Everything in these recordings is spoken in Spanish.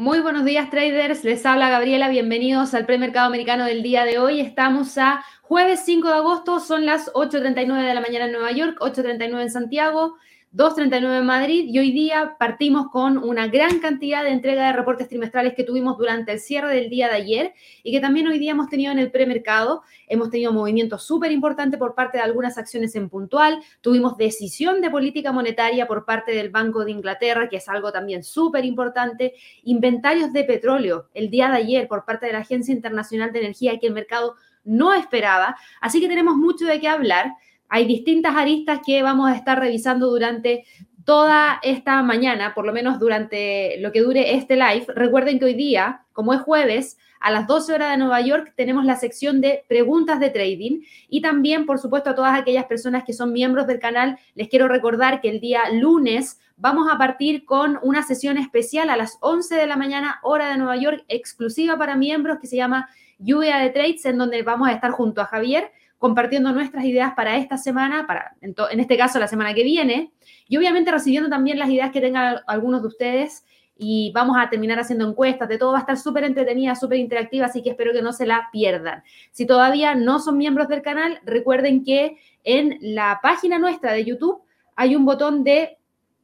Muy buenos días traders, les habla Gabriela, bienvenidos al premercado americano del día de hoy. Estamos a jueves 5 de agosto, son las 8.39 de la mañana en Nueva York, 8.39 en Santiago. 2.39 en Madrid y hoy día partimos con una gran cantidad de entrega de reportes trimestrales que tuvimos durante el cierre del día de ayer y que también hoy día hemos tenido en el premercado. Hemos tenido movimientos súper importantes por parte de algunas acciones en puntual. Tuvimos decisión de política monetaria por parte del Banco de Inglaterra, que es algo también súper importante. Inventarios de petróleo el día de ayer por parte de la Agencia Internacional de Energía que el mercado no esperaba. Así que tenemos mucho de qué hablar. Hay distintas aristas que vamos a estar revisando durante toda esta mañana, por lo menos durante lo que dure este live. Recuerden que hoy día, como es jueves, a las 12 horas de Nueva York tenemos la sección de preguntas de trading y también, por supuesto, a todas aquellas personas que son miembros del canal, les quiero recordar que el día lunes vamos a partir con una sesión especial a las 11 de la mañana, hora de Nueva York, exclusiva para miembros que se llama Lluvia de Trades, en donde vamos a estar junto a Javier compartiendo nuestras ideas para esta semana, para en, este caso la semana que viene, y obviamente recibiendo también las ideas que tengan algunos de ustedes y vamos a terminar haciendo encuestas, de todo va a estar súper entretenida, súper interactiva, así que espero que no se la pierdan. Si todavía no son miembros del canal, recuerden que en la página nuestra de YouTube hay un botón de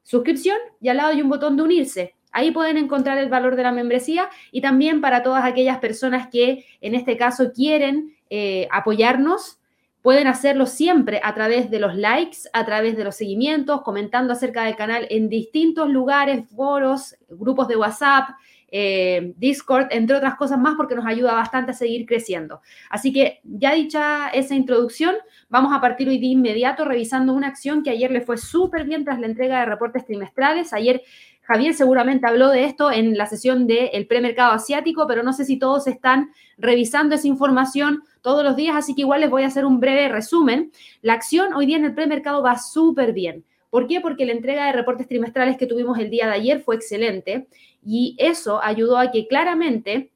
suscripción y al lado hay un botón de unirse. Ahí pueden encontrar el valor de la membresía y también para todas aquellas personas que en este caso quieren eh, apoyarnos, Pueden hacerlo siempre a través de los likes, a través de los seguimientos, comentando acerca del canal en distintos lugares, foros, grupos de WhatsApp, eh, Discord, entre otras cosas más, porque nos ayuda bastante a seguir creciendo. Así que ya dicha esa introducción, vamos a partir hoy de inmediato revisando una acción que ayer le fue súper bien tras la entrega de reportes trimestrales. Ayer Javier seguramente habló de esto en la sesión del premercado asiático, pero no sé si todos están revisando esa información todos los días, así que igual les voy a hacer un breve resumen. La acción hoy día en el premercado va súper bien. ¿Por qué? Porque la entrega de reportes trimestrales que tuvimos el día de ayer fue excelente y eso ayudó a que claramente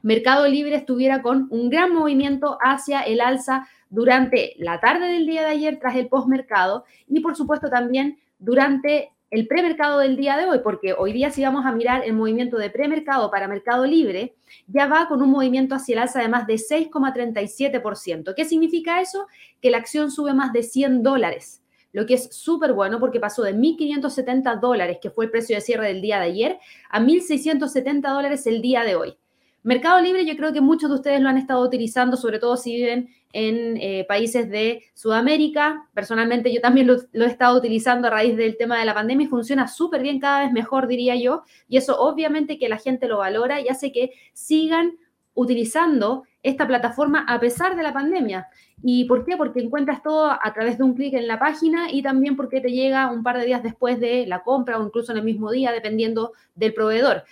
Mercado Libre estuviera con un gran movimiento hacia el alza durante la tarde del día de ayer tras el postmercado y por supuesto también durante el premercado del día de hoy, porque hoy día si vamos a mirar el movimiento de premercado para Mercado Libre, ya va con un movimiento hacia el alza de más de 6,37%. ¿Qué significa eso? Que la acción sube más de 100 dólares, lo que es súper bueno porque pasó de 1.570 dólares, que fue el precio de cierre del día de ayer, a 1.670 dólares el día de hoy. Mercado Libre yo creo que muchos de ustedes lo han estado utilizando, sobre todo si viven en eh, países de Sudamérica. Personalmente yo también lo, he estado utilizando a raíz del tema de la pandemia y funciona súper bien, cada vez mejor diría yo. Y eso obviamente que la gente lo valora y hace que sigan utilizando esta plataforma a pesar de la pandemia. ¿Y por qué? Porque encuentras todo a través de un clic en la página y también porque te llega un par de días después de la compra o incluso en el mismo día, dependiendo del proveedor.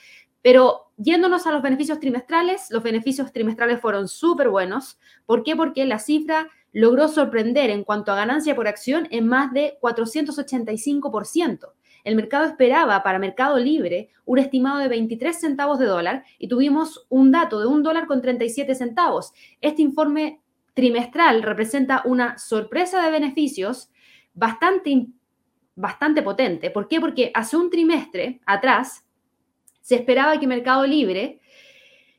Pero yéndonos a los beneficios trimestrales, los beneficios trimestrales fueron súper buenos. ¿Por qué? Porque la cifra logró sorprender en cuanto a ganancia por acción en más de 485%. El mercado esperaba para Mercado Libre un estimado de 23 centavos de dólar y tuvimos un dato de un dólar con 37 centavos. Este informe trimestral representa una sorpresa de beneficios bastante, bastante potente. ¿Por qué? Porque hace un trimestre atrás se esperaba que Mercado Libre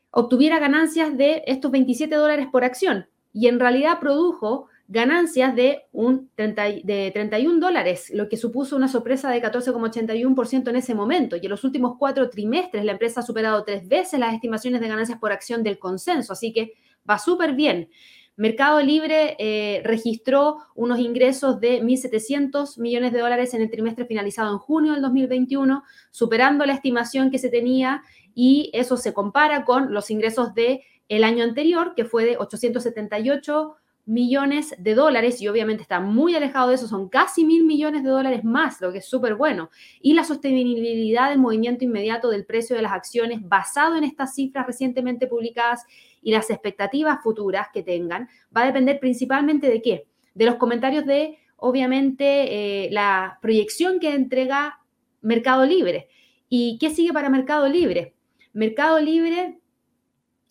obtuviera ganancias de estos 27 dólares por acción y en realidad produjo ganancias de, un de 31 dólares, lo que supuso una sorpresa de 14,81% en ese momento. Y en los últimos cuatro trimestres la empresa ha superado tres veces las estimaciones de ganancias por acción del consenso, así que va súper bien. Mercado Libre eh, registró unos ingresos de 1.700 millones de dólares en el trimestre finalizado en junio del 2021, superando la estimación que se tenía y eso se compara con los ingresos del el año anterior, que fue de 878 millones de dólares y obviamente está muy alejado de eso, son casi mil millones de dólares más, lo que es súper bueno. Y la sostenibilidad del movimiento inmediato del precio de las acciones basado en estas cifras recientemente publicadas y las expectativas futuras que tengan, va a depender principalmente de qué? De los comentarios de, obviamente, eh, la proyección que entrega Mercado Libre. ¿Y qué sigue para Mercado Libre? Mercado Libre,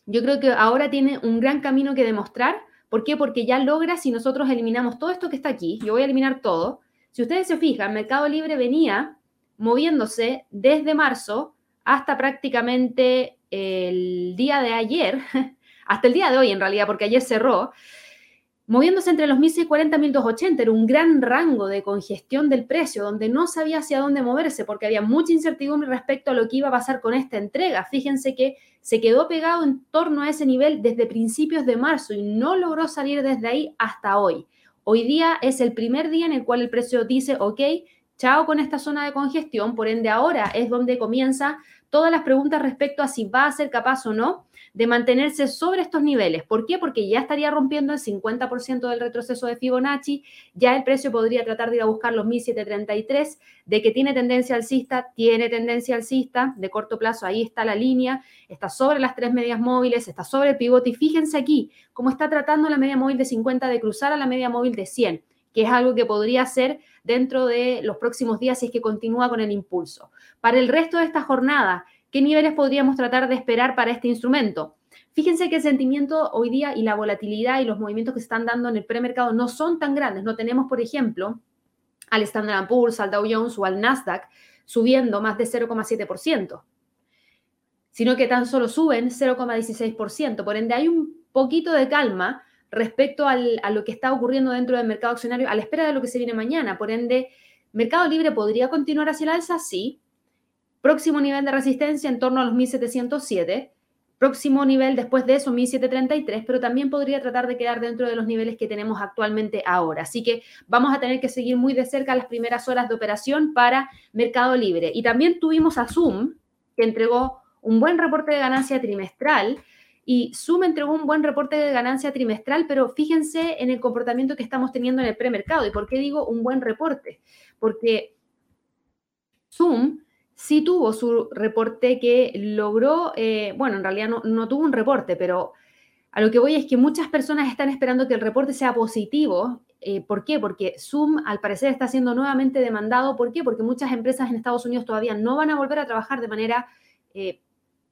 yo creo que ahora tiene un gran camino que demostrar ¿Por qué? Porque ya logra, si nosotros eliminamos todo esto que está aquí, yo voy a eliminar todo, si ustedes se fijan, Mercado Libre venía moviéndose desde marzo hasta prácticamente el día de ayer, hasta el día de hoy en realidad, porque ayer cerró, moviéndose entre los 1.640 y 1.280, era un gran rango de congestión del precio, donde no sabía hacia dónde moverse, porque había mucha incertidumbre respecto a lo que iba a pasar con esta entrega. Fíjense que se quedó pegado en torno a ese nivel desde principios de marzo y no logró salir desde ahí hasta hoy. Hoy día es el primer día en el cual el precio dice, ok, chao con esta zona de congestión, por ende ahora es donde comienza todas las preguntas respecto a si va a ser capaz o no de mantenerse sobre estos niveles. ¿Por qué? Porque ya estaría rompiendo el 50% del retroceso de Fibonacci, ya el precio podría tratar de ir a buscar los 1733, de que tiene tendencia alcista, tiene tendencia alcista, de corto plazo ahí está la línea, está sobre las tres medias móviles, está sobre el pivote y fíjense aquí cómo está tratando la media móvil de 50 de cruzar a la media móvil de 100 que es algo que podría ser dentro de los próximos días si es que continúa con el impulso. Para el resto de esta jornada, ¿qué niveles podríamos tratar de esperar para este instrumento? Fíjense que el sentimiento hoy día y la volatilidad y los movimientos que se están dando en el premercado no son tan grandes. No tenemos, por ejemplo, al Standard Poor's, al Dow Jones o al Nasdaq subiendo más de 0,7%, sino que tan solo suben 0,16%. Por ende, hay un poquito de calma respecto a lo que está ocurriendo dentro del mercado accionario a la espera de lo que se viene mañana. Por ende, Mercado Libre podría continuar hacia el alza, sí. Próximo nivel de resistencia en torno a los 1707. Próximo nivel después de eso, 1733, pero también podría tratar de quedar dentro de los niveles que tenemos actualmente ahora. Así que vamos a tener que seguir muy de cerca las primeras horas de operación para Mercado Libre. Y también tuvimos a Zoom, que entregó un buen reporte de ganancia trimestral y Zoom entregó un buen reporte de ganancia trimestral, pero fíjense en el comportamiento que estamos teniendo en el premercado. ¿Y por qué digo un buen reporte? Porque Zoom sí tuvo su reporte que logró, eh, bueno, en realidad no, tuvo un reporte, pero a lo que voy es que muchas personas están esperando que el reporte sea positivo. Eh, ¿Por qué? Porque Zoom al parecer está siendo nuevamente demandado. ¿Por qué? Porque muchas empresas en Estados Unidos todavía no van a volver a trabajar de manera eh,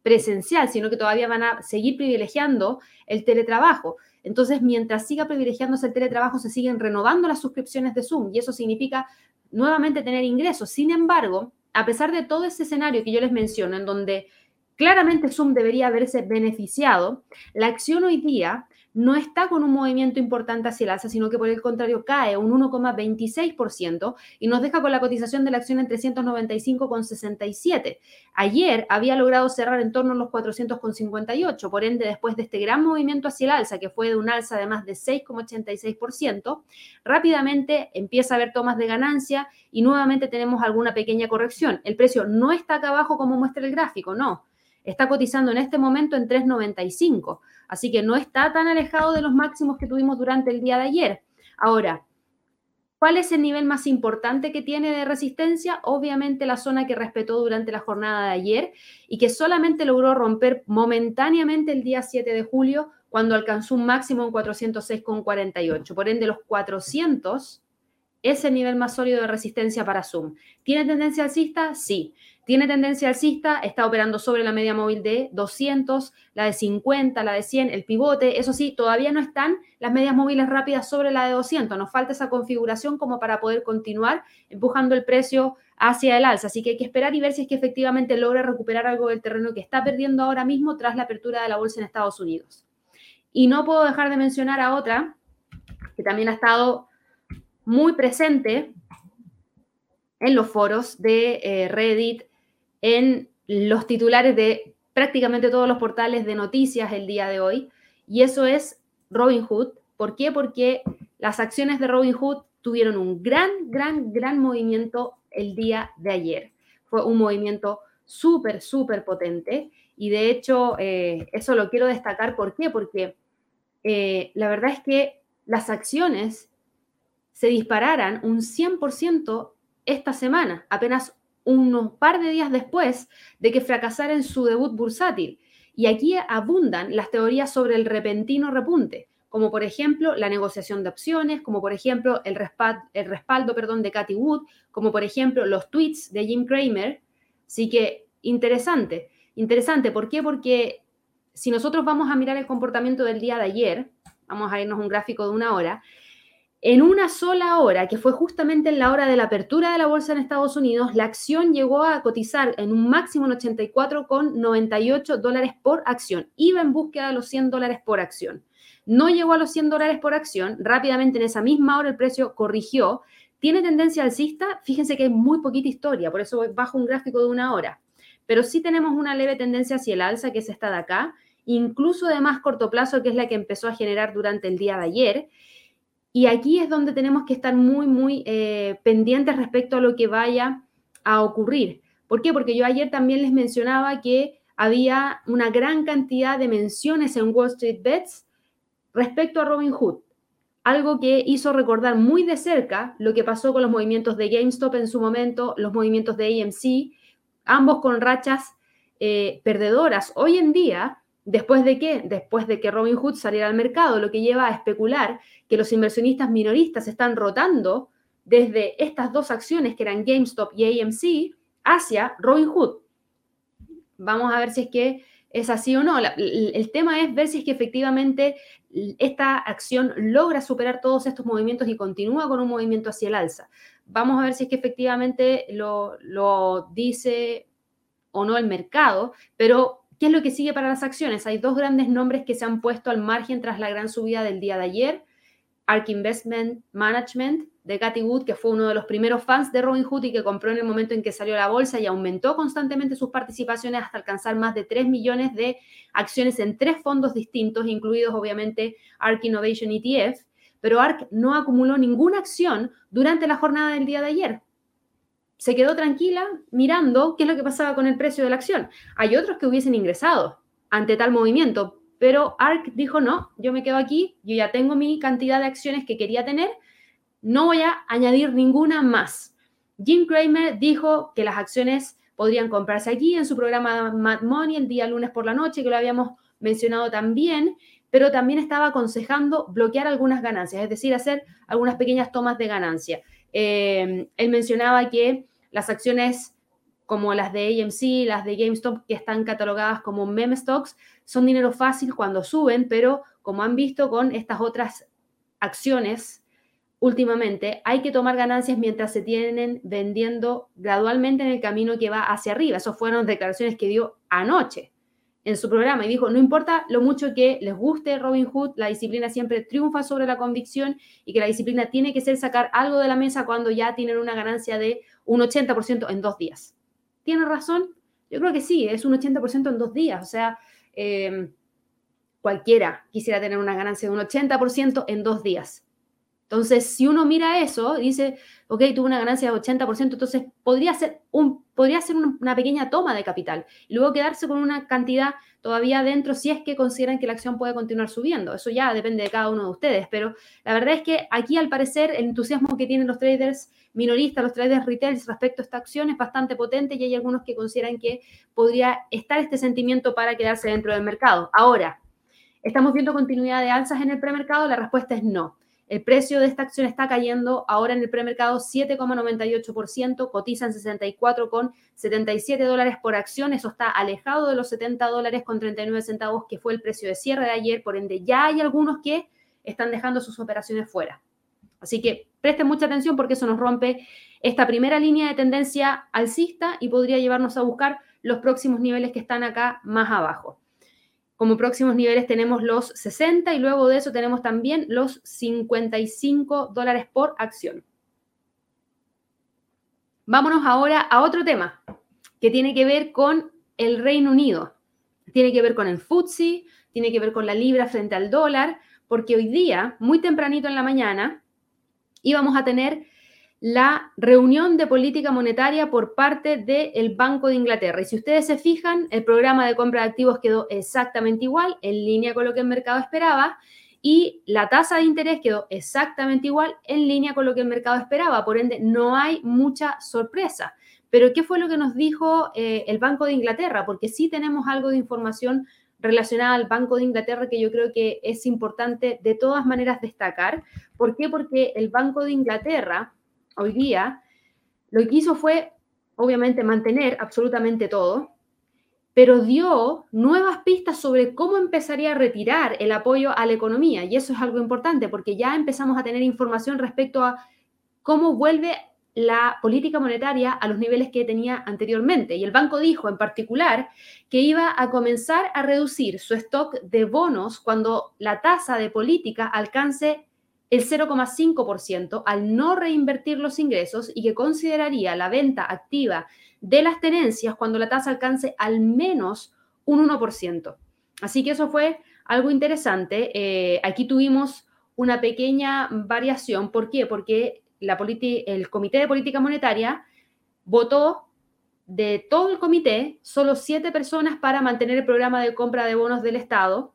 presencial, sino que todavía van a seguir privilegiando el teletrabajo. Entonces, mientras siga privilegiándose el teletrabajo, se siguen renovando las suscripciones de Zoom y eso significa nuevamente tener ingresos. Sin embargo, a pesar de todo ese escenario que yo les menciono, en donde claramente Zoom debería haberse beneficiado, la acción hoy día no está con un movimiento importante hacia el alza, sino que por el contrario cae un 1,26% y nos deja con la cotización de la acción en 395,67. Ayer había logrado cerrar en torno a los 400,58, por ende después de este gran movimiento hacia el alza, que fue de un alza de más de 6,86%, rápidamente empieza a haber tomas de ganancia y nuevamente tenemos alguna pequeña corrección. El precio no está acá abajo como muestra el gráfico, no está cotizando en este momento en 3,95. Así que no está tan alejado de los máximos que tuvimos durante el día de ayer. Ahora, ¿cuál es el nivel más importante que tiene de resistencia? Obviamente la zona que respetó durante la jornada de ayer y que solamente logró romper momentáneamente el día 7 de julio cuando alcanzó un máximo en 406,48. Por ende, los 400 es el nivel más sólido de resistencia para Zoom. ¿Tiene tendencia alcista? Sí. Tiene tendencia alcista, está operando sobre la media móvil de 200, la de 50, la de 100, el pivote. Eso sí, todavía no están las medias móviles rápidas sobre la de 200. Nos falta esa configuración como para poder continuar empujando el precio hacia el alza. Así que hay que esperar y ver si es que efectivamente logra recuperar algo del terreno que está perdiendo ahora mismo tras la apertura de la bolsa en Estados Unidos. Y no puedo dejar de mencionar a otra que también ha estado muy presente en los foros de eh, Reddit, en los titulares de prácticamente todos los portales de noticias el día de hoy, y eso es Robinhood. ¿Por qué? Porque las acciones de Robinhood tuvieron un gran, gran, gran movimiento el día de ayer. Fue un movimiento súper, súper potente y de hecho eh, eso lo quiero destacar. ¿Por qué? Porque eh, la verdad es que las acciones se dispararan un 100% esta semana, apenas unos par de días después de que fracasara en su debut bursátil. Y aquí abundan las teorías sobre el repentino repunte, como por ejemplo la negociación de opciones, como por ejemplo el, respaldo, el respaldo perdón, de Cathy Wood, como por ejemplo los tweets de Jim Cramer. Así que interesante, interesante. ¿Por qué? Porque si nosotros vamos a mirar el comportamiento del día de ayer, vamos a irnos un gráfico de una hora, En una sola hora, que fue justamente en la hora de la apertura de la bolsa en Estados Unidos, la acción llegó a cotizar en un máximo en 84,98 dólares por acción. Iba en búsqueda de los 100 dólares por acción. No llegó a los 100 dólares por acción. Rápidamente en esa misma hora el precio corrigió. ¿Tiene tendencia alcista? Fíjense que hay muy poquita historia, por eso bajo un gráfico de una hora. Pero sí tenemos una leve tendencia hacia el alza, que es esta de acá, incluso de más corto plazo, que es la que empezó a generar durante el día de ayer. Y aquí es donde tenemos que estar muy, muy eh, pendientes respecto a lo que vaya a ocurrir. ¿Por qué? Porque yo ayer también les mencionaba que había una gran cantidad de menciones en Wall Street Bets respecto a Robin Hood. Algo que hizo recordar muy de cerca lo que pasó con los movimientos de GameStop en su momento, los movimientos de AMC, ambos con rachas eh, perdedoras. Hoy en día, ¿Después de qué? Después de que Robin Hood saliera al mercado, lo que lleva a especular que los inversionistas minoristas están rotando desde estas dos acciones que eran GameStop y AMC hacia Robin Hood. Vamos a ver si es que es así o no. el tema es ver si es que efectivamente esta acción logra superar todos estos movimientos y continúa con un movimiento hacia el alza. Vamos a ver si es que efectivamente lo, lo dice o no el mercado, pero ¿Qué es lo que sigue para las acciones? Hay dos grandes nombres que se han puesto al margen tras la gran subida del día de ayer. ARK Investment Management de Cathy Wood, que fue uno de los primeros fans de Robinhood y que compró en el momento en que salió la bolsa y aumentó constantemente sus participaciones hasta alcanzar más de 3 millones de acciones en tres fondos distintos, incluidos obviamente ARK Innovation ETF. Pero ARK no acumuló ninguna acción durante la jornada del día de ayer se quedó tranquila mirando qué es lo que pasaba con el precio de la acción. Hay otros que hubiesen ingresado ante tal movimiento, pero ARK dijo, no, yo me quedo aquí, yo ya tengo mi cantidad de acciones que quería tener, no voy a añadir ninguna más. Jim Cramer dijo que las acciones podrían comprarse aquí en su programa Mad Money el día lunes por la noche, que lo habíamos mencionado también, pero también estaba aconsejando bloquear algunas ganancias, es decir, hacer algunas pequeñas tomas de ganancia. Eh, él mencionaba que las acciones como las de AMC, las de GameStop, que están catalogadas como meme stocks, son dinero fácil cuando suben, pero como han visto con estas otras acciones últimamente, hay que tomar ganancias mientras se tienen vendiendo gradualmente en el camino que va hacia arriba. Esas fueron declaraciones que dio anoche en su programa y dijo, no importa lo mucho que les guste Robin Hood, la disciplina siempre triunfa sobre la convicción y que la disciplina tiene que ser sacar algo de la mesa cuando ya tienen una ganancia de un 80% en dos días. ¿Tiene razón? Yo creo que sí, es un 80% en dos días. O sea, eh, cualquiera quisiera tener una ganancia de un 80% en dos días. Entonces, si uno mira eso, dice, ok, tuvo una ganancia de 80%, entonces podría ser, podría ser una pequeña toma de capital y luego quedarse con una cantidad todavía dentro si es que consideran que la acción puede continuar subiendo. Eso ya depende de cada uno de ustedes, pero la verdad es que aquí al parecer el entusiasmo que tienen los traders minoristas, los traders retail respecto a esta acción es bastante potente y hay algunos que consideran que podría estar este sentimiento para quedarse dentro del mercado. Ahora, ¿estamos viendo continuidad de alzas en el premercado? La respuesta es no. El precio de esta acción está cayendo ahora en el premercado 7,98%, cotiza en 64,77 dólares por acción. Eso está alejado de los 70 dólares con 39 centavos, que fue el precio de cierre de ayer. Por ende, ya hay algunos que están dejando sus operaciones fuera. Así que presten mucha atención porque eso nos rompe esta primera línea de tendencia alcista y podría llevarnos a buscar los próximos niveles que están acá más abajo. Como próximos niveles tenemos los 60 y luego de eso tenemos también los 55 dólares por acción. Vámonos ahora a otro tema que tiene que ver con el Reino Unido. Tiene que ver con el FTSE, tiene que ver con la libra frente al dólar, porque hoy día, muy tempranito en la mañana, íbamos a tener la reunión de política monetaria por parte del Banco de Inglaterra. Y si ustedes se fijan, el programa de compra de activos quedó exactamente igual, en línea con lo que el mercado esperaba, y la tasa de interés quedó exactamente igual, en línea con lo que el mercado esperaba. Por ende, no hay mucha sorpresa. Pero, ¿qué fue lo que nos dijo eh, el Banco de Inglaterra? Porque sí tenemos algo de información relacionada al Banco de Inglaterra que yo creo que es importante de todas maneras destacar. ¿Por qué? Porque el Banco de Inglaterra hoy día, lo que hizo fue, obviamente, mantener absolutamente todo pero dio nuevas pistas sobre cómo empezaría a retirar el apoyo a la economía. Y eso es algo importante porque ya empezamos a tener información respecto a cómo vuelve la política monetaria a los niveles que tenía anteriormente. Y el banco dijo en particular que iba a comenzar a reducir su stock de bonos cuando la tasa de política alcance el 0,5% al no reinvertir los ingresos y que consideraría la venta activa de las tenencias cuando la tasa alcance al menos un 1%. Así que eso fue algo interesante. Eh, aquí tuvimos una pequeña variación. ¿Por qué? Porque el Comité de Política Monetaria votó de todo el comité solo siete personas para mantener el programa de compra de bonos del Estado.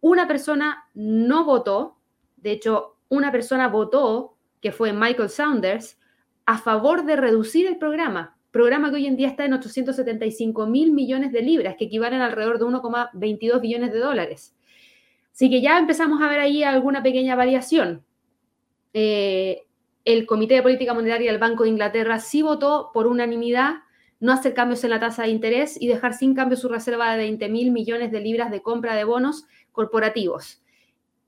Una persona no votó, de hecho, una persona votó, que fue Michael Saunders, a favor de reducir el programa, programa que hoy en día está en 875 mil millones de libras, que equivalen alrededor de 1,22 billones de dólares. Así que ya empezamos a ver ahí alguna pequeña variación. Eh, el Comité de Política Monetaria del Banco de Inglaterra sí votó por unanimidad no hacer cambios en la tasa de interés y dejar sin cambio su reserva de 20 mil millones de libras de compra de bonos corporativos.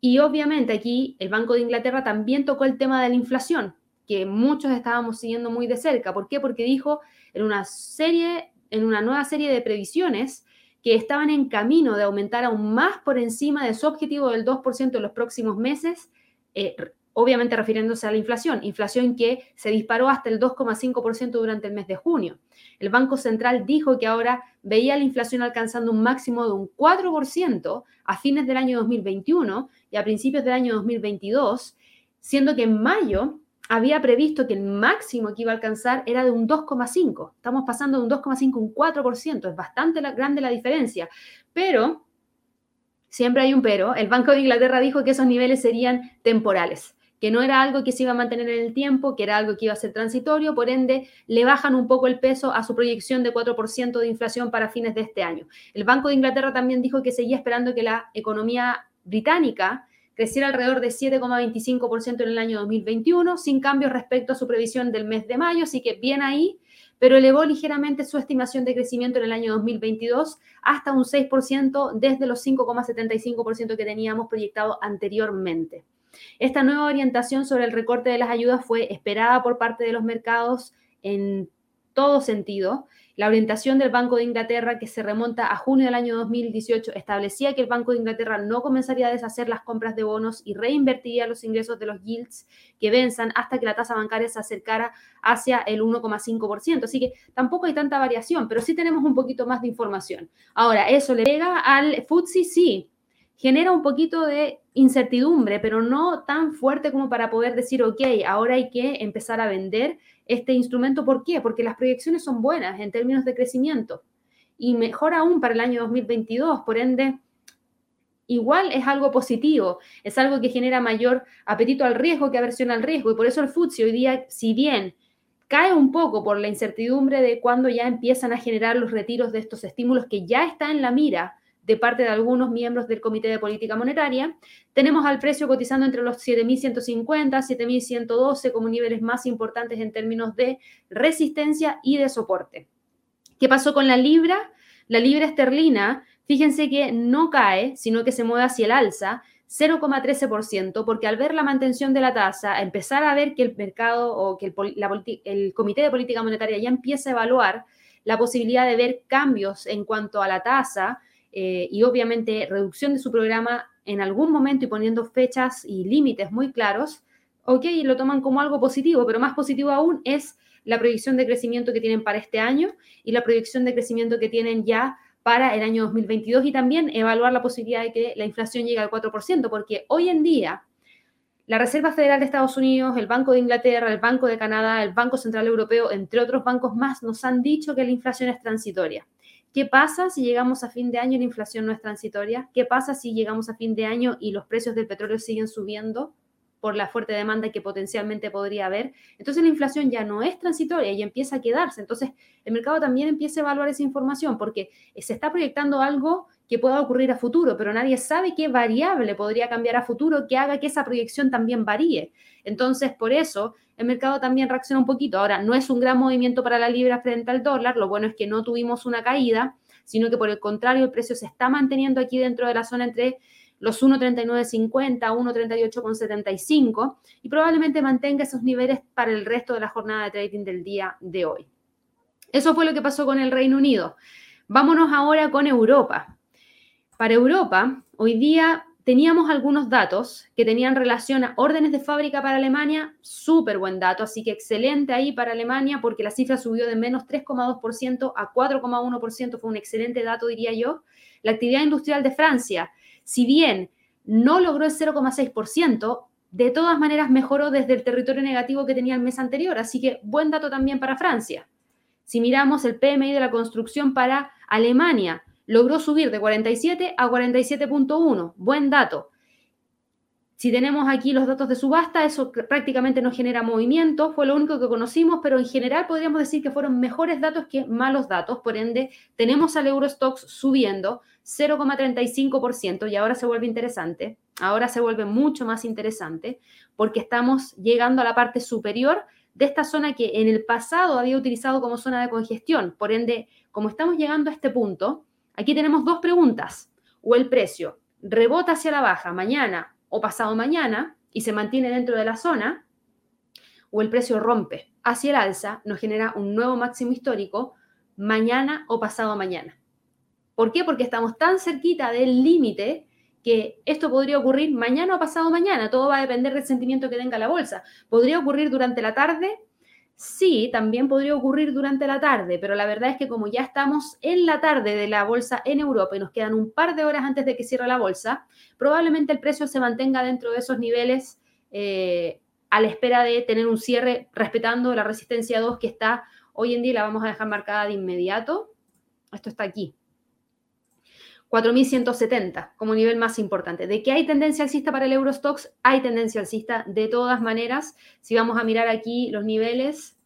Y obviamente aquí el Banco de Inglaterra también tocó el tema de la inflación, que muchos estábamos siguiendo muy de cerca. ¿Por qué? Porque dijo en una serie, en una nueva serie de previsiones que estaban en camino de aumentar aún más por encima de su objetivo del 2% en los próximos meses, eh, obviamente refiriéndose a la inflación, inflación que se disparó hasta el 2,5% durante el mes de junio. El Banco Central dijo que ahora veía la inflación alcanzando un máximo de un 4% a fines del año 2021 y a principios del año 2022, siendo que en mayo había previsto que el máximo que iba a alcanzar era de un 2,5. Estamos pasando de un 2,5 a un 4%, es bastante grande la diferencia, pero siempre hay un pero. El Banco de Inglaterra dijo que esos niveles serían temporales que no era algo que se iba a mantener en el tiempo, que era algo que iba a ser transitorio, por ende le bajan un poco el peso a su proyección de 4% de inflación para fines de este año. El Banco de Inglaterra también dijo que seguía esperando que la economía británica creciera alrededor de 7,25% en el año 2021, sin cambios respecto a su previsión del mes de mayo, así que bien ahí, pero elevó ligeramente su estimación de crecimiento en el año 2022 hasta un 6% desde los 5,75% que teníamos proyectado anteriormente. Esta nueva orientación sobre el recorte de las ayudas fue esperada por parte de los mercados en todo sentido. La orientación del Banco de Inglaterra, que se remonta a junio del año 2018, establecía que el Banco de Inglaterra no comenzaría a deshacer las compras de bonos y reinvertiría los ingresos de los yields que venzan hasta que la tasa bancaria se acercara hacia el 1,5%. Así que tampoco hay tanta variación, pero sí tenemos un poquito más de información. Ahora, ¿eso le pega al FTSE? Sí, genera un poquito de incertidumbre, pero no tan fuerte como para poder decir, ok, ahora hay que empezar a vender este instrumento. ¿Por qué? Porque las proyecciones son buenas en términos de crecimiento y mejor aún para el año 2022. Por ende, igual es algo positivo, es algo que genera mayor apetito al riesgo que aversión al riesgo. Y por eso el FTSE hoy día, si bien cae un poco por la incertidumbre de cuándo ya empiezan a generar los retiros de estos estímulos que ya está en la mira de parte de algunos miembros del Comité de Política Monetaria. Tenemos al precio cotizando entre los 7.150, 7.112 como niveles más importantes en términos de resistencia y de soporte. ¿Qué pasó con la libra? La libra esterlina, fíjense que no cae, sino que se mueve hacia el alza, 0,13%, porque al ver la mantención de la tasa, empezar a ver que el mercado o que el, el Comité de Política Monetaria ya empieza a evaluar la posibilidad de ver cambios en cuanto a la tasa, eh, y obviamente reducción de su programa en algún momento y poniendo fechas y límites muy claros, ok, lo toman como algo positivo, pero más positivo aún es la proyección de crecimiento que tienen para este año y la proyección de crecimiento que tienen ya para el año 2022 y también evaluar la posibilidad de que la inflación llegue al 4%, porque hoy en día la Reserva Federal de Estados Unidos, el Banco de Inglaterra, el Banco de Canadá, el Banco Central Europeo, entre otros bancos más, nos han dicho que la inflación es transitoria. ¿Qué pasa si llegamos a fin de año y la inflación no es transitoria? ¿Qué pasa si llegamos a fin de año y los precios del petróleo siguen subiendo? por la fuerte demanda que potencialmente podría haber. Entonces la inflación ya no es transitoria y empieza a quedarse. Entonces el mercado también empieza a evaluar esa información porque se está proyectando algo que pueda ocurrir a futuro, pero nadie sabe qué variable podría cambiar a futuro que haga que esa proyección también varíe. Entonces, por eso, el mercado también reacciona un poquito. Ahora, no es un gran movimiento para la libra frente al dólar, lo bueno es que no tuvimos una caída, sino que por el contrario, el precio se está manteniendo aquí dentro de la zona entre los 1.3950, 1.38,75 y probablemente mantenga esos niveles para el resto de la jornada de trading del día de hoy. Eso fue lo que pasó con el Reino Unido. Vámonos ahora con Europa. Para Europa, hoy día teníamos algunos datos que tenían relación a órdenes de fábrica para Alemania, súper buen dato, así que excelente ahí para Alemania porque la cifra subió de menos 3,2% a 4,1%, fue un excelente dato diría yo. La actividad industrial de Francia, si bien no logró el 0,6%, de todas maneras mejoró desde el territorio negativo que tenía el mes anterior, así que buen dato también para Francia. Si miramos el PMI de la construcción para Alemania, logró subir de 47 a 47.1. Buen dato. Si tenemos aquí los datos de subasta, eso prácticamente no genera movimiento, fue lo único que conocimos, pero en general podríamos decir que fueron mejores datos que malos datos, por ende tenemos al Eurostox subiendo 0,35% y ahora se vuelve interesante, ahora se vuelve mucho más interesante porque estamos llegando a la parte superior de esta zona que en el pasado había utilizado como zona de congestión, por ende, como estamos llegando a este punto, Aquí tenemos dos preguntas. O el precio rebota hacia la baja mañana o pasado mañana y se mantiene dentro de la zona, o el precio rompe hacia el alza, nos genera un nuevo máximo histórico mañana o pasado mañana. ¿Por qué? Porque estamos tan cerquita del límite que esto podría ocurrir mañana o pasado mañana. Todo va a depender del sentimiento que tenga la bolsa. Podría ocurrir durante la tarde Sí, también podría ocurrir durante la tarde, pero la verdad es que como ya estamos en la tarde de la bolsa en Europa y nos quedan un par de horas antes de que cierre la bolsa, probablemente el precio se mantenga dentro de esos niveles eh, a la espera de tener un cierre respetando la resistencia 2 que está hoy en día, la vamos a dejar marcada de inmediato. Esto está aquí. 4.170 como nivel más importante. ¿De qué hay tendencia alcista para el Eurostox? Hay tendencia alcista de todas maneras. Si vamos a mirar aquí los niveles,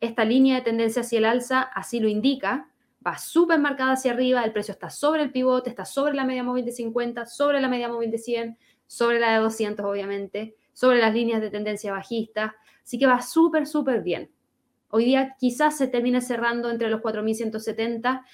esta línea de tendencia hacia el alza así lo indica. Va súper marcada hacia arriba, el precio está sobre el pivote, está sobre la media móvil de 50, sobre la media móvil de 100, sobre la de 200 obviamente, sobre las líneas de tendencia bajista. Así que va súper, súper bien. Hoy día quizás se termine cerrando entre los 4.170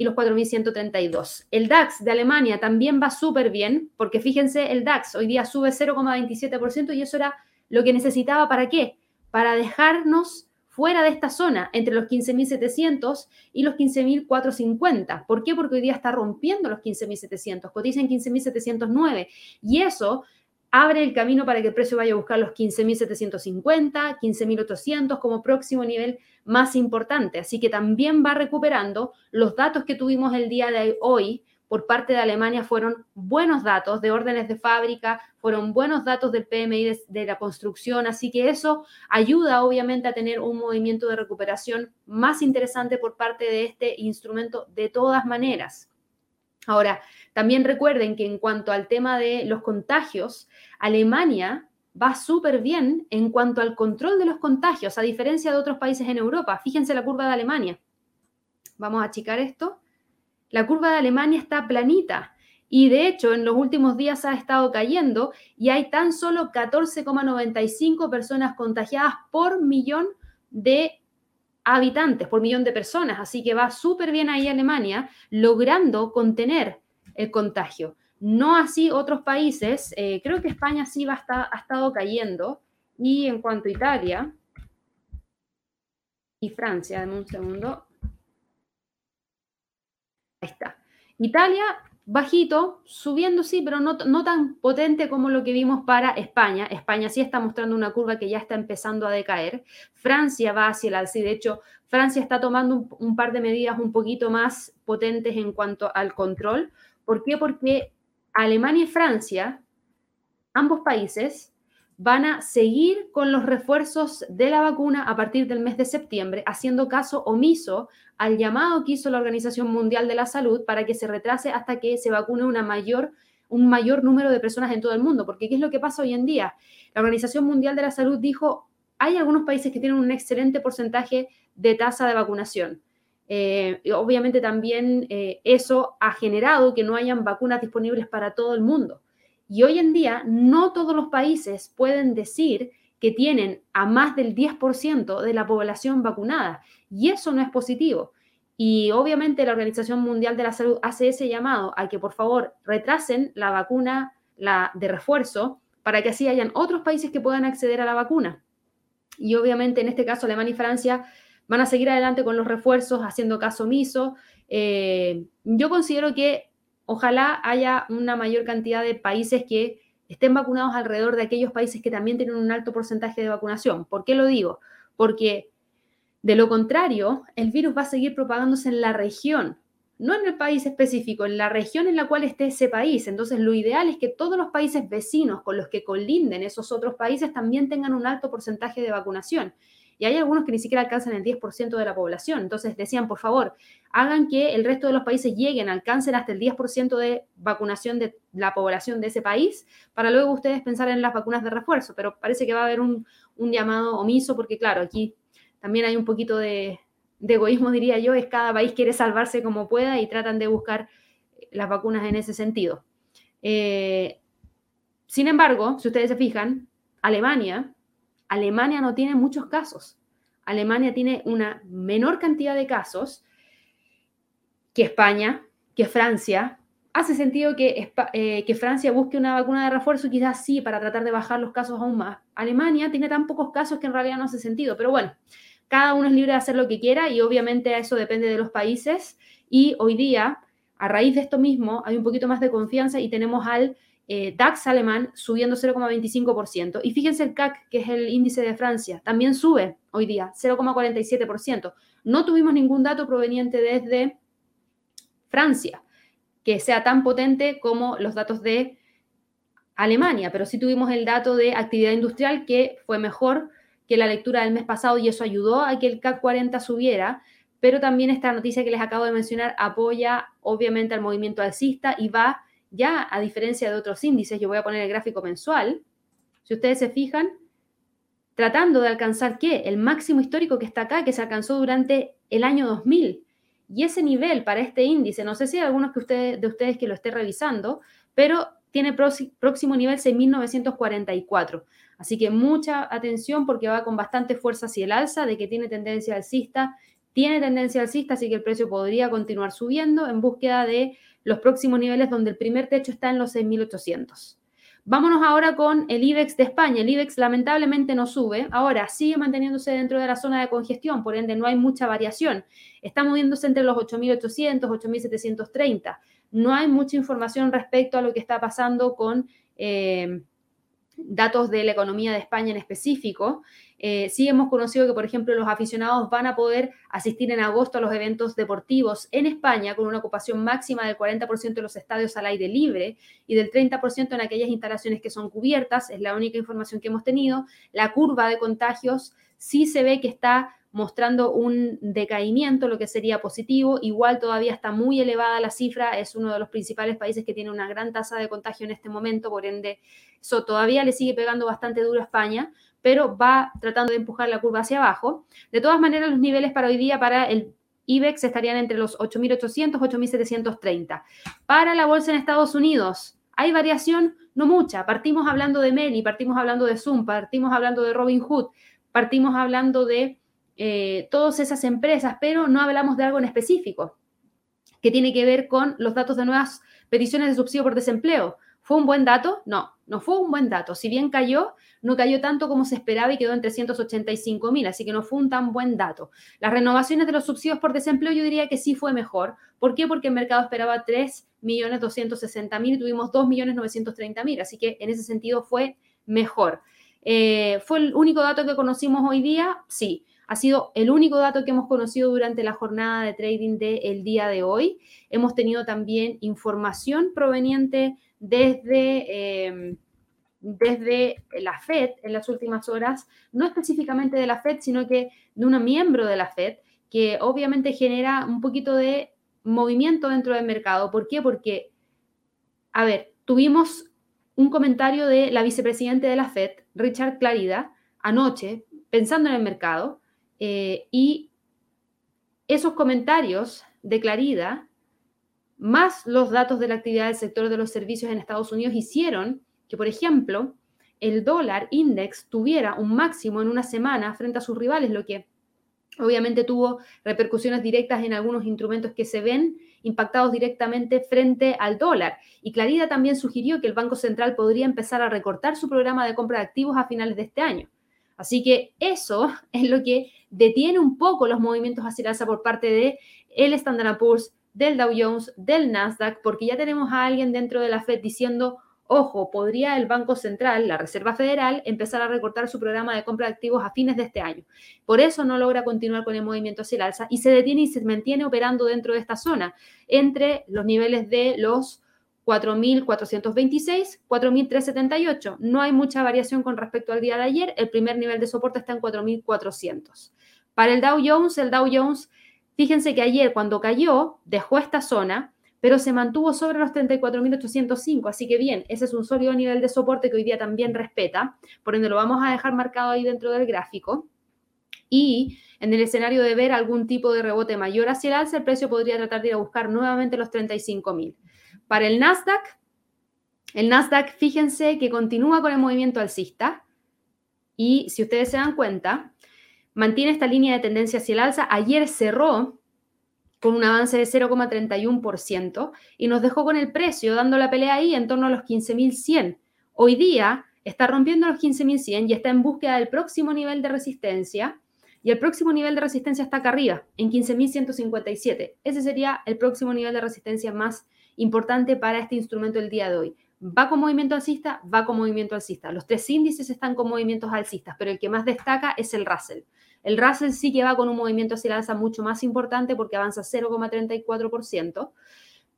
y los 4.132. El DAX de Alemania también va súper bien, porque fíjense, el DAX hoy día sube 0,27% y eso era lo que necesitaba para qué? Para dejarnos fuera de esta zona, entre los 15.700 y los 15.450. ¿Por qué? Porque hoy día está rompiendo los 15.700, cotiza en 15.709 y eso abre el camino para que el precio vaya a buscar los 15.750, 15.800 como próximo nivel más importante. Así que también va recuperando. Los datos que tuvimos el día de hoy por parte de Alemania fueron buenos datos de órdenes de fábrica, fueron buenos datos del PMI de, de, la construcción, así que eso ayuda obviamente a tener un movimiento de recuperación más interesante por parte de este instrumento de todas maneras. Ahora, también recuerden que en cuanto al tema de los contagios, Alemania va súper bien en cuanto al control de los contagios, a diferencia de otros países en Europa. Fíjense la curva de Alemania. Vamos a achicar esto. La curva de Alemania está planita y de hecho en los últimos días ha estado cayendo y hay tan solo 14,95 personas contagiadas por millón de habitantes, por millón de personas. Así que va súper bien ahí Alemania, logrando contener el contagio. No así otros países, eh, creo que España sí va ha estado cayendo. Y en cuanto a Italia y Francia, dame un segundo. Ahí está. Italia bajito, subiendo sí, pero no, no, tan potente como lo que vimos para España. España sí está mostrando una curva que ya está empezando a decaer. Francia va hacia el alza de hecho Francia está tomando un, un par de medidas un poquito más potentes en cuanto al control. ¿Por qué? Porque Alemania y Francia, ambos países, van a seguir con los refuerzos de la vacuna a partir del mes de septiembre, haciendo caso omiso al llamado que hizo la Organización Mundial de la Salud para que se retrase hasta que se vacune mayor, un mayor número de personas en todo el mundo, porque ¿qué es lo que pasa hoy en día? La Organización Mundial de la Salud dijo, hay algunos países que tienen un excelente porcentaje de tasa de vacunación. Eh, obviamente también eh, eso ha generado que no hayan vacunas disponibles para todo el mundo. Y hoy en día no todos los países pueden decir que tienen a más del 10% de la población vacunada. Y eso no es positivo. Y obviamente la Organización Mundial de la Salud hace ese llamado a que por favor retrasen la vacuna la de refuerzo para que así hayan otros países que puedan acceder a la vacuna. Y obviamente en este caso Alemania y Francia van a seguir adelante con los refuerzos, haciendo caso omiso. Eh, yo considero que ojalá haya una mayor cantidad de países que estén vacunados alrededor de aquellos países que también tienen un alto porcentaje de vacunación. ¿Por qué lo digo? Porque de lo contrario, el virus va a seguir propagándose en la región, no en el país específico, en la región en la cual esté ese país. Entonces, lo ideal es que todos los países vecinos con los que colinden esos otros países también tengan un alto porcentaje de vacunación y hay algunos que ni siquiera alcanzan el 10% de la población. Entonces decían, por favor, hagan que el resto de los países lleguen, alcancen hasta el 10% de vacunación de la población de ese país, para luego ustedes pensar en las vacunas de refuerzo. Pero parece que va a haber un, llamado omiso, porque claro, aquí también hay un poquito de, egoísmo, diría yo, es cada país quiere salvarse como pueda y tratan de buscar las vacunas en ese sentido. Eh, sin embargo, si ustedes se fijan, Alemania Alemania no tiene muchos casos. Alemania tiene una menor cantidad de casos que España, que Francia. Hace sentido que, eh, que, Francia busque una vacuna de refuerzo, quizás sí, para tratar de bajar los casos aún más. Alemania tiene tan pocos casos que en realidad no hace sentido, pero bueno, cada uno es libre de hacer lo que quiera y obviamente eso depende de los países. Y hoy día, a raíz de esto mismo, hay un poquito más de confianza y tenemos al eh, DAX alemán subiendo 0,25%. Y fíjense el CAC, que es el índice de Francia, también sube hoy día 0,47%. No tuvimos ningún dato proveniente desde Francia que sea tan potente como los datos de Alemania, pero sí tuvimos el dato de actividad industrial que fue mejor que la lectura del mes pasado y eso ayudó a que el CAC 40 subiera, pero también esta noticia que les acabo de mencionar apoya obviamente al movimiento alcista y va ya a diferencia de otros índices, yo voy a poner el gráfico mensual, si ustedes se fijan, tratando de alcanzar qué? El máximo histórico que está acá, que se alcanzó durante el año 2000. Y ese nivel para este índice, no sé si hay algunos que ustedes, de ustedes que lo esté revisando, pero tiene próximo nivel 6.944. Así que mucha atención porque va con bastante fuerza hacia el alza, de que tiene tendencia alcista, tiene tendencia alcista, así que el precio podría continuar subiendo en búsqueda de los próximos niveles donde el primer techo está en los 6.800. Vámonos ahora con el IBEX de España. El IBEX lamentablemente no sube. Ahora sigue manteniéndose dentro de la zona de congestión, por ende no hay mucha variación. Está moviéndose entre los 8.800, 8.730. No hay mucha información respecto a lo que está pasando con eh, datos de la economía de España en específico. Eh, sí hemos conocido que, por ejemplo, los aficionados van a poder asistir en agosto a los eventos deportivos en España con una ocupación máxima del 40% de los estadios al aire libre y del 30% en aquellas instalaciones que son cubiertas. Es la única información que hemos tenido. La curva de contagios sí se ve que está mostrando un decaimiento, lo que sería positivo. Igual todavía está muy elevada la cifra, es uno de los principales países que tiene una gran tasa de contagio en este momento, por ende, eso todavía le sigue pegando bastante duro a España, pero va tratando de empujar la curva hacia abajo. De todas maneras, los niveles para hoy día para el IBEX estarían entre los 8.800 8.730. Para la bolsa en Estados Unidos, ¿hay variación? No mucha. Partimos hablando de Meli, partimos hablando de Zoom, partimos hablando de Robinhood, partimos hablando de eh, todas esas empresas, pero no hablamos de algo en específico, que tiene que ver con los datos de nuevas peticiones de subsidio por desempleo. ¿Fue un buen dato? No, no fue un buen dato. Si bien cayó, no cayó tanto como se esperaba y quedó en 385 mil, así que no fue un tan buen dato. Las renovaciones de los subsidios por desempleo yo diría que sí fue mejor. ¿Por qué? Porque el mercado esperaba 3.260.000 y tuvimos 2.930.000, así que en ese sentido fue mejor. Eh, ¿Fue el único dato que conocimos hoy día? Sí. Ha sido el único dato que hemos conocido durante la jornada de trading del día de hoy. Hemos tenido también información proveniente desde, em, desde la FED en las últimas horas, no específicamente de la FED, sino que de un miembro de la FED, que obviamente genera un poquito de movimiento dentro del mercado. ¿Por qué? Porque, a ver, tuvimos un comentario de la vicepresidente de la Fed, Richard Clarida, anoche, pensando en el mercado, eh, y esos comentarios de Clarida, más los datos de la actividad del sector de los servicios en Estados Unidos, hicieron que, por ejemplo, el dólar index tuviera un máximo en una semana frente a sus rivales, lo que obviamente tuvo repercusiones directas en algunos instrumentos que se ven impactados directamente frente al dólar. Y Clarida también sugirió que el Banco Central podría empezar a recortar su programa de compra de activos a finales de este año. Así que eso es lo que detiene un poco los movimientos hacia el alza por parte de el Standard Poor's, del Dow Jones, del Nasdaq, porque ya tenemos a alguien dentro de la Fed diciendo, Ojo, podría el Banco Central, la Reserva Federal, empezar a recortar su programa de compra de activos a fines de este año. Por eso no logra continuar con el movimiento hacia el alza y se detiene y se mantiene operando dentro de esta zona, entre los niveles de los 4.426, 4.378. No hay mucha variación con respecto al día de ayer. El primer nivel de soporte está en 4.400. Para el Dow Jones, el Dow Jones, fíjense que ayer cuando cayó, dejó esta zona pero se mantuvo sobre los 34.805, así que bien, ese es un sólido nivel de soporte que hoy día también respeta, por ende lo vamos a dejar marcado ahí dentro del gráfico. Y en el escenario de ver algún tipo de rebote mayor hacia el alza, el precio podría tratar de ir a buscar nuevamente los 35.000. Para el Nasdaq, el Nasdaq, fíjense que continúa con el movimiento alcista y si ustedes se dan cuenta, mantiene esta línea de tendencia hacia el alza. Ayer cerró con un avance de 0,31% y nos dejó con el precio dando la pelea ahí en torno a los 15.100. Hoy día está rompiendo los 15.100 y está en búsqueda del próximo nivel de resistencia. Y el próximo nivel de resistencia está acá arriba, en 15.157. Ese sería el próximo nivel de resistencia más importante para este instrumento del día de hoy. Va con movimiento alcista, va con movimiento alcista. Los tres índices están con movimientos alcistas, pero el que más destaca es el Russell. El Russell sí que va con un movimiento hacia la alza mucho más importante porque avanza 0,34%,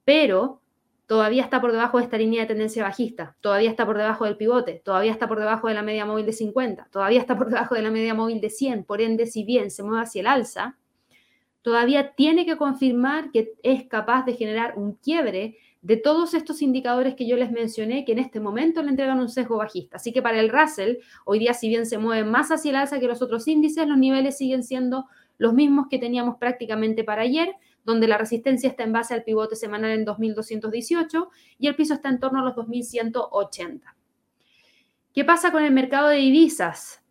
pero todavía está por debajo de esta línea de tendencia bajista, todavía está por debajo del pivote, todavía está por debajo de la media móvil de 50, todavía está por debajo de la media móvil de 100, por ende, si bien se mueve hacia el alza, todavía tiene que confirmar que es capaz de generar un quiebre de todos estos indicadores que yo les mencioné, que en este momento le entregan un sesgo bajista. Así que para el Russell, hoy día si bien se mueve más hacia el alza que los otros índices, los niveles siguen siendo los mismos que teníamos prácticamente para ayer, donde la resistencia está en base al pivote semanal en 2218 y el piso está en torno a los 2180. ¿Qué pasa con el mercado de divisas?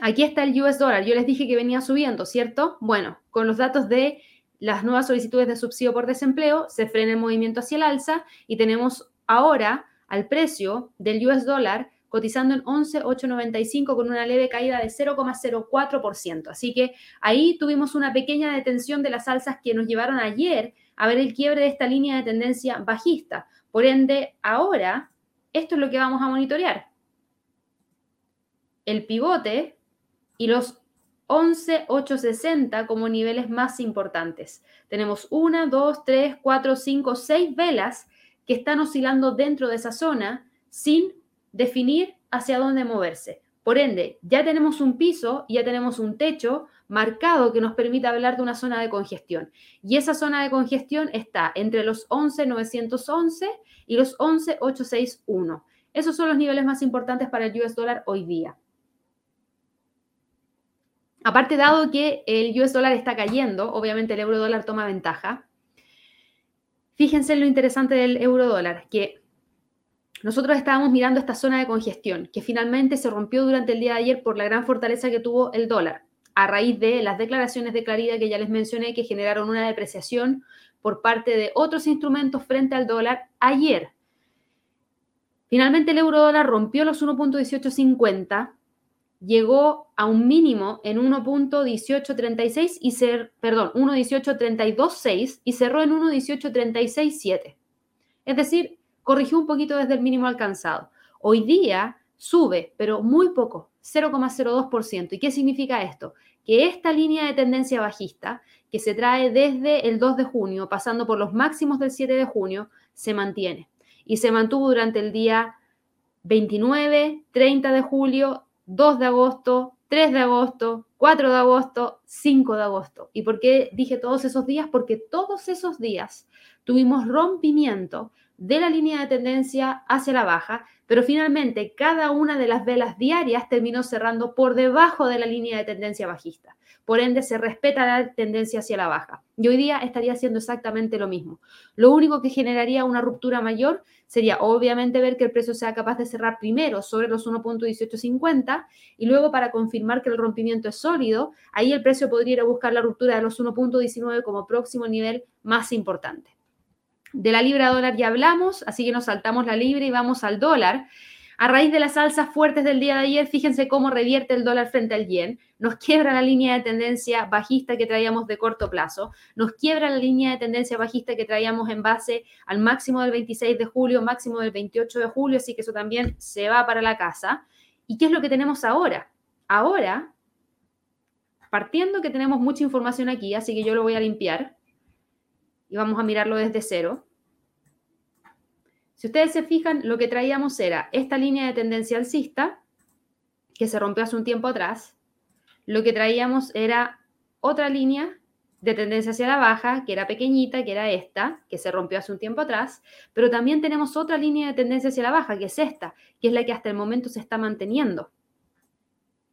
Aquí está el US dólar. Yo les dije que venía subiendo, ¿cierto? Bueno, con los datos de las nuevas solicitudes de subsidio por desempleo, se frena el movimiento hacia el alza y tenemos ahora al precio del US dólar cotizando en 11,895 con una leve caída de 0,04%. Así que ahí tuvimos una pequeña detención de las alzas que nos llevaron ayer a ver el quiebre de esta línea de tendencia bajista. Por ende, ahora esto es lo que vamos a monitorear. El pivote y los 11,860 como niveles más importantes. Tenemos una, dos, tres, cuatro, cinco, seis velas que están oscilando dentro de esa zona sin definir hacia dónde moverse. Por ende, ya tenemos un piso, ya tenemos un techo marcado que nos permite hablar de una zona de congestión. Y esa zona de congestión está entre los 11,911 y los 11,861. Esos son los niveles más importantes para el US dólar hoy día. Aparte, dado que el US dólar está cayendo, obviamente el euro dólar toma ventaja. Fíjense en lo interesante del euro dólar, que nosotros estábamos mirando esta zona de congestión, que finalmente se rompió durante el día de ayer por la gran fortaleza que tuvo el dólar, a raíz de las declaraciones de claridad que ya les mencioné, que generaron una depreciación por parte de otros instrumentos frente al dólar ayer. Finalmente el euro dólar rompió los 1.1850 llegó a un mínimo en 1.1836 y ser, perdón, 1.1832.6 y cerró en 1.1836.7. Es decir, corrigió un poquito desde el mínimo alcanzado. Hoy día sube, pero muy poco, 0,02%. ¿Y qué significa esto? Que esta línea de tendencia bajista, que se trae desde el 2 de junio, pasando por los máximos del 7 de junio, se mantiene. Y se mantuvo durante el día 29, 30 de julio, 2 de agosto, 3 de agosto, 4 de agosto, 5 de agosto. ¿Y por qué dije todos esos días? Porque todos esos días tuvimos rompimiento de la línea de tendencia hacia la baja, pero finalmente cada una de las velas diarias terminó cerrando por debajo de la línea de tendencia bajista. Por ende, se respeta la tendencia hacia la baja. Y hoy día estaría haciendo exactamente lo mismo. Lo único que generaría una ruptura mayor sería obviamente ver que el precio sea capaz de cerrar primero sobre los 1.1850 y luego para confirmar que el rompimiento es sólido, ahí el precio podría ir a buscar la ruptura de los 1.19 como próximo nivel más importante. De la libra dólar ya hablamos, así que nos saltamos la libra y vamos al dólar. A raíz de las alzas fuertes del día de ayer, fíjense cómo revierte el dólar frente al yen, nos quiebra la línea de tendencia bajista que traíamos de corto plazo, nos quiebra la línea de tendencia bajista que traíamos en base al máximo del 26 de julio, máximo del 28 de julio, así que eso también se va para la casa. ¿Y qué es lo que tenemos ahora? Ahora, partiendo que tenemos mucha información aquí, así que yo lo voy a limpiar y vamos a mirarlo desde cero. Si ustedes se fijan, lo que traíamos era esta línea de tendencia alcista, que se rompió hace un tiempo atrás. Lo que traíamos era otra línea de tendencia hacia la baja, que era pequeñita, que era esta, que se rompió hace un tiempo atrás, pero también tenemos otra línea de tendencia hacia la baja, que es esta, que es la que hasta el momento se está manteniendo,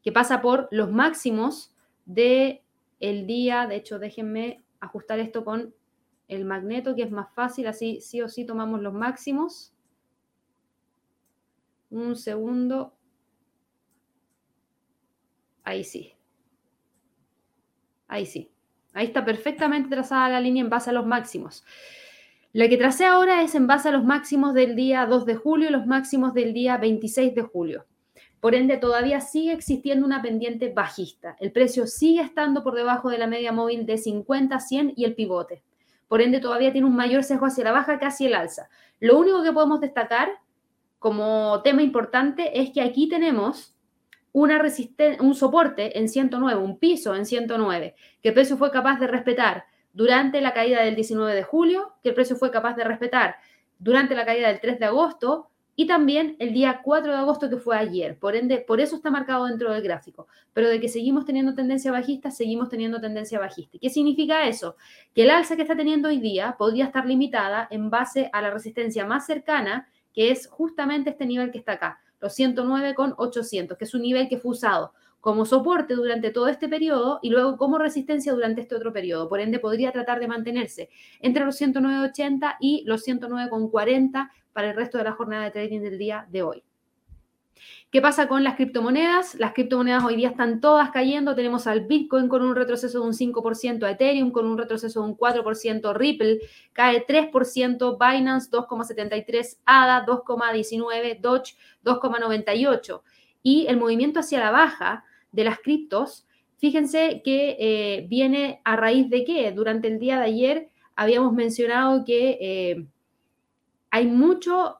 que pasa por los máximos de el día, de hecho, déjenme ajustar esto con el magneto, que es más fácil, así sí o sí tomamos los máximos. Un segundo. Ahí sí. Ahí sí. Ahí está perfectamente trazada la línea en base a los máximos. La que tracé ahora es en base a los máximos del día 2 de julio y los máximos del día 26 de julio. Por ende, todavía sigue existiendo una pendiente bajista. El precio sigue estando por debajo de la media móvil de 50, 100 y el pivote por ende todavía tiene un mayor sesgo hacia la baja que hacia el alza. Lo único que podemos destacar como tema importante es que aquí tenemos una un soporte en 109, un piso en 109, que el precio fue capaz de respetar durante la caída del 19 de julio, que el precio fue capaz de respetar durante la caída del 3 de agosto y también el día 4 de agosto que fue ayer. Por ende, por eso está marcado dentro del gráfico. Pero de que seguimos teniendo tendencia bajista, seguimos teniendo tendencia bajista. ¿Qué significa eso? Que el alza que está teniendo hoy día podría estar limitada en base a la resistencia más cercana, que es justamente este nivel que está acá, los 109,800, que es un nivel que fue usado como soporte durante todo este periodo y luego como resistencia durante este otro periodo. Por ende, podría tratar de mantenerse entre los 109,80 y los 109,40 para el resto de la jornada de trading del día de hoy. ¿Qué pasa con las criptomonedas? Las criptomonedas hoy día están todas cayendo. Tenemos al Bitcoin con un retroceso de un 5%, Ethereum con un retroceso de un 4%, Ripple cae 3%, Binance 2,73%, ADA 2,19%, Doge 2,98%. Y el movimiento hacia la baja de las criptos, fíjense que eh, viene a raíz de qué. Durante el día de ayer habíamos mencionado que eh, hay mucho,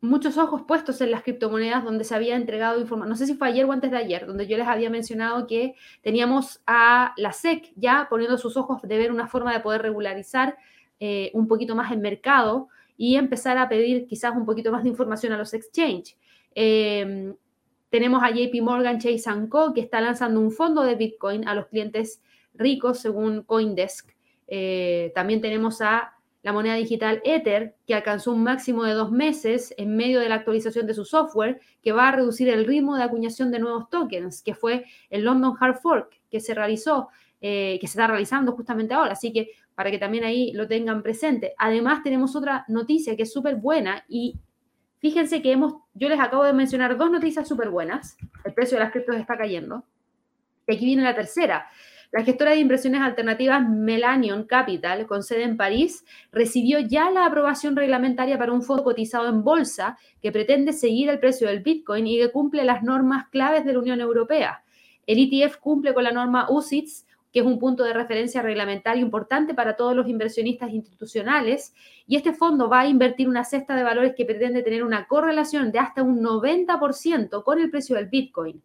muchos ojos puestos en las criptomonedas donde se había entregado información, no sé si fue ayer o antes de ayer, donde yo les había mencionado que teníamos a la SEC ya poniendo sus ojos de ver una forma de poder regularizar eh, un poquito más el mercado y empezar a pedir quizás un poquito más de información a los exchange. Em, tenemos a JP Morgan Chase Co. que está lanzando un fondo de Bitcoin a los clientes ricos según Coindesk. Eh, también tenemos a la moneda digital Ether, que alcanzó un máximo de dos meses en medio de la actualización de su software, que va a reducir el ritmo de acuñación de nuevos tokens, que fue el London Hard Fork que se realizó, eh, que se está realizando justamente ahora. Así que para que también ahí lo tengan presente. Además, tenemos otra noticia que es súper buena y fíjense que hemos, yo les acabo de mencionar dos noticias súper buenas. El precio de las criptos está cayendo. Y aquí viene la tercera. La gestora de inversiones alternativas Melanion Capital, con sede en París, recibió ya la aprobación reglamentaria para un fondo cotizado en bolsa que pretende seguir el precio del Bitcoin y que cumple las normas claves de la Unión Europea. El ETF cumple con la norma UCITS, que es un punto de referencia reglamentario importante para todos los inversionistas institucionales, y este fondo va a invertir una cesta de valores que pretende tener una correlación de hasta un 90% con el precio del Bitcoin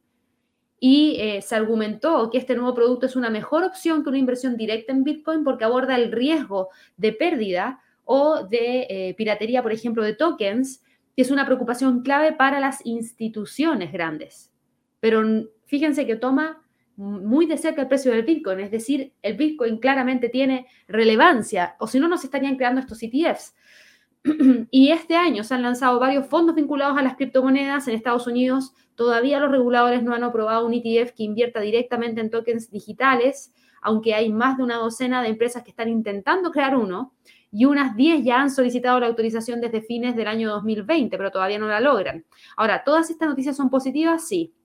y eh, se argumentó que este nuevo producto es una mejor opción que una inversión directa en Bitcoin porque aborda el riesgo de pérdida o de eh, piratería, por ejemplo, de tokens, que es una preocupación clave para las instituciones grandes. Pero fíjense que toma muy de cerca el precio del Bitcoin, es decir, el Bitcoin claramente tiene relevancia, o si no, no se estarían creando estos ETFs. y este año se han lanzado varios fondos vinculados a las criptomonedas en Estados Unidos. Todavía los reguladores no han aprobado un ETF que invierta directamente en tokens digitales, aunque hay más de una docena de empresas que están intentando crear uno y unas 10 ya han solicitado la autorización desde fines del año 2020, pero todavía no la logran. Ahora, ¿todas estas noticias son positivas? Sí.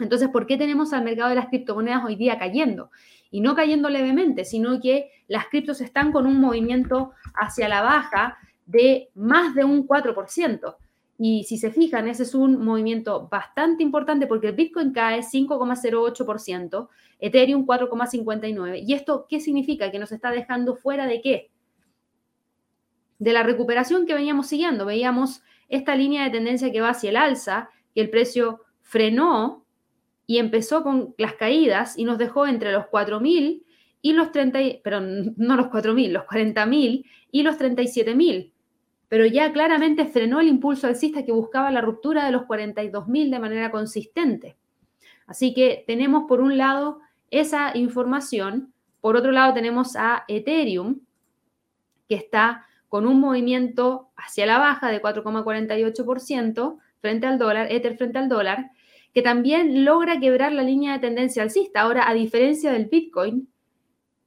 Entonces, ¿por qué tenemos al mercado de las criptomonedas hoy día cayendo? Y no cayendo levemente, sino que las criptos están con un movimiento hacia la baja de más de un 4%. Y si se fijan, ese es un movimiento bastante importante porque el Bitcoin cae 5,08%, Ethereum 4,59%. ¿Y esto qué significa? Que nos está dejando fuera de qué? De la recuperación que veníamos siguiendo. Veíamos esta línea de tendencia que va hacia el alza, que el precio frenó y empezó con las caídas y nos dejó entre los 4.000 y los 30, pero no los 4.000, los 40.000 y los 37.000 pero ya claramente frenó el impulso alcista que buscaba la ruptura de los 42.000 de manera consistente. Así que tenemos por un lado esa información, por otro lado tenemos a Ethereum, que está con un movimiento hacia la baja de 4,48% frente al dólar, Ether frente al dólar, que también logra quebrar la línea de tendencia alcista. Ahora, a diferencia del Bitcoin,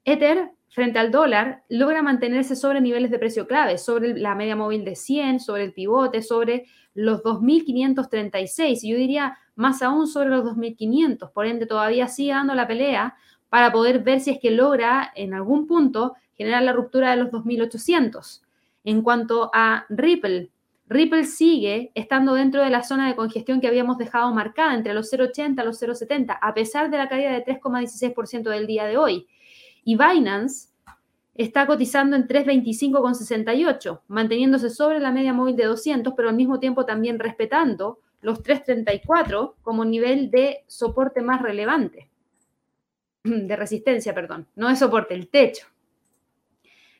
Ether frente al dólar logra mantenerse sobre niveles de precio clave, sobre la media móvil de 100, sobre el pivote, sobre los 2.536 y yo diría más aún sobre los 2.500. Por ende, todavía sigue dando la pelea para poder ver si es que logra en algún punto generar la ruptura de los 2.800. En cuanto a Ripple, Ripple sigue estando dentro de la zona de congestión que habíamos dejado marcada entre los 0,80 y los 0,70, a pesar de la caída de 3,16% del día de hoy. Y Binance está cotizando en 325,68, manteniéndose sobre la media móvil de 200, pero al mismo tiempo también respetando los 334 como nivel de soporte más relevante, de resistencia, perdón, no de soporte, el techo.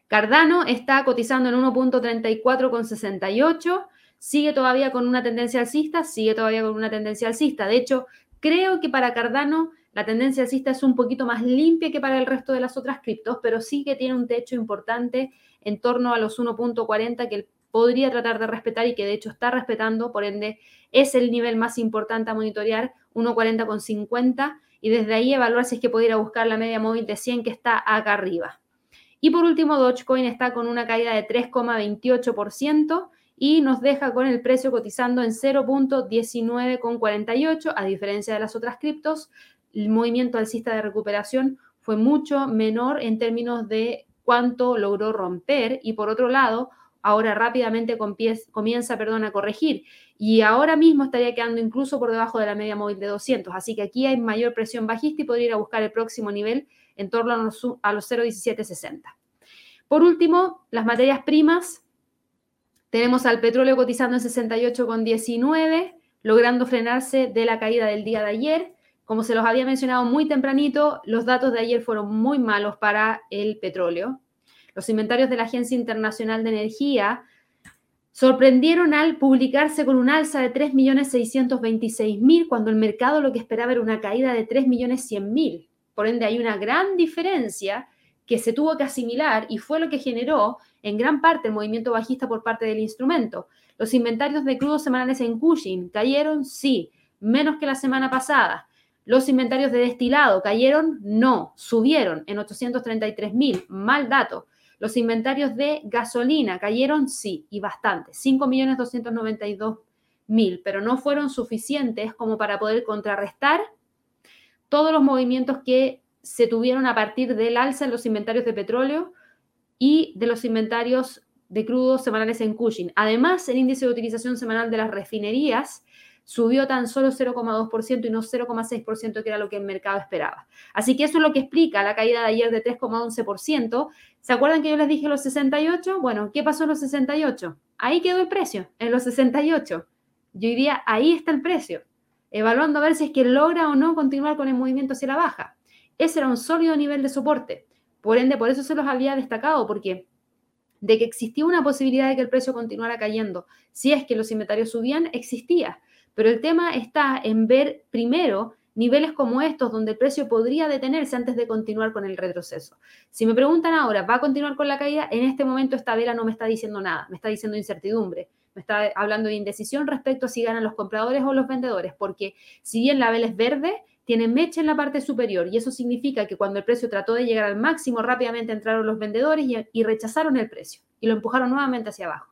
Cardano está cotizando en 1.34,68, sigue todavía con una tendencia alcista, sigue todavía con una tendencia alcista. De hecho, creo que para Cardano la tendencia alcista es un poquito más limpia que para el resto de las otras criptos, pero sí que tiene un techo importante en torno a los 1.40 que podría tratar de respetar y que de hecho está respetando, por ende es el nivel más importante a monitorear, 1.40,50 y desde ahí evaluar si es que pudiera buscar la media móvil de 100 que está acá arriba. Y por último, Dogecoin está con una caída de 3,28% y nos deja con el precio cotizando en 0.19,48, a diferencia de las otras criptos, el movimiento alcista de recuperación fue mucho menor en términos de cuánto logró romper y por otro lado, ahora rápidamente comienza perdón, a corregir y ahora mismo estaría quedando incluso por debajo de la media móvil de 200. Así que aquí hay mayor presión bajista y podría ir a buscar el próximo nivel en torno a los, a los 0,1760. Por último, las materias primas. Tenemos al petróleo cotizando en 68,19, logrando frenarse de la caída del día de ayer. Como se los había mencionado muy tempranito, los datos de ayer fueron muy malos para el petróleo. Los inventarios de la Agencia Internacional de Energía sorprendieron al publicarse con un alza de 3.626.000 cuando el mercado lo que esperaba era una caída de 3.100.000. Por ende, hay una gran diferencia que se tuvo que asimilar y fue lo que generó en gran parte el movimiento bajista por parte del instrumento. Los inventarios de crudos semanales en Cushing cayeron, sí, menos que la semana pasada. Los inventarios de destilado cayeron, no, subieron en 833 mil, mal dato. Los inventarios de gasolina cayeron, sí, y bastante, 5.292.000, pero no fueron suficientes como para poder contrarrestar todos los movimientos que se tuvieron a partir del alza en los inventarios de petróleo y de los inventarios de crudos semanales en Cushing. Además, el índice de utilización semanal de las refinerías subió tan solo 0,2% y no 0,6% que era lo que el mercado esperaba. Así que eso es lo que explica la caída de ayer de 3,11%. ¿Se acuerdan que yo les dije los 68? Bueno, ¿qué pasó en los 68? Ahí quedó el precio, en los 68. Yo diría, ahí está el precio, evaluando a ver si es que logra o no continuar con el movimiento hacia la baja. Ese era un sólido nivel de soporte. Por ende, por eso se los había destacado, porque de que existía una posibilidad de que el precio continuara cayendo, si es que los inventarios subían, existía. Pero el tema está en ver primero niveles como estos, donde el precio podría detenerse antes de continuar con el retroceso. Si me preguntan ahora, ¿va a continuar con la caída? En este momento esta vela no me está diciendo nada, me está diciendo incertidumbre, me está hablando de indecisión respecto a si ganan los compradores o los vendedores, porque si bien la vela es verde, tiene mecha en la parte superior y eso significa que cuando el precio trató de llegar al máximo, rápidamente entraron los vendedores y, y rechazaron el precio y lo empujaron nuevamente hacia abajo.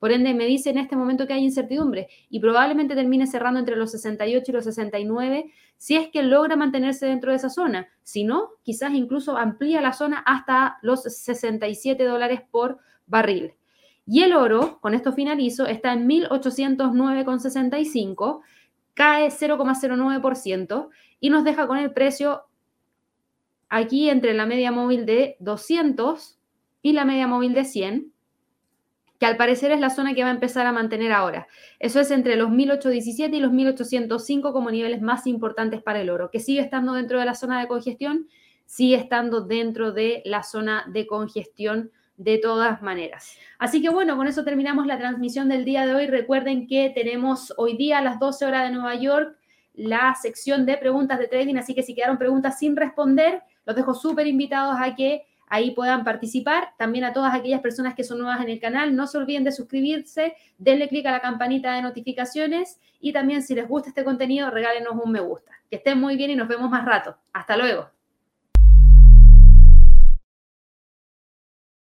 Por ende, me dice en este momento que hay incertidumbre y probablemente termine cerrando entre los 68 y los 69 si es que logra mantenerse dentro de esa zona. Si no, quizás incluso amplía la zona hasta los 67 dólares por barril. Y el oro, con esto finalizo, está en 1809,65, cae 0,09% y nos deja con el precio aquí entre la media móvil de 200 y la media móvil de 100 que al parecer es la zona que va a empezar a mantener ahora. Eso es entre los 1817 y los 1805 como niveles más importantes para el oro, que sigue estando dentro de la zona de congestión, sigue estando dentro de la zona de congestión de todas maneras. Así que bueno, con eso terminamos la transmisión del día de hoy. Recuerden que tenemos hoy día a las 12 horas de Nueva York la sección de preguntas de trading, así que si quedaron preguntas sin responder, los dejo súper invitados a que ahí puedan participar. También a todas aquellas personas que son nuevas en el canal, no se olviden de suscribirse, denle clic a la campanita de notificaciones y también si les gusta este contenido, regálenos un me gusta. Que estén muy bien y nos vemos más rato. Hasta luego.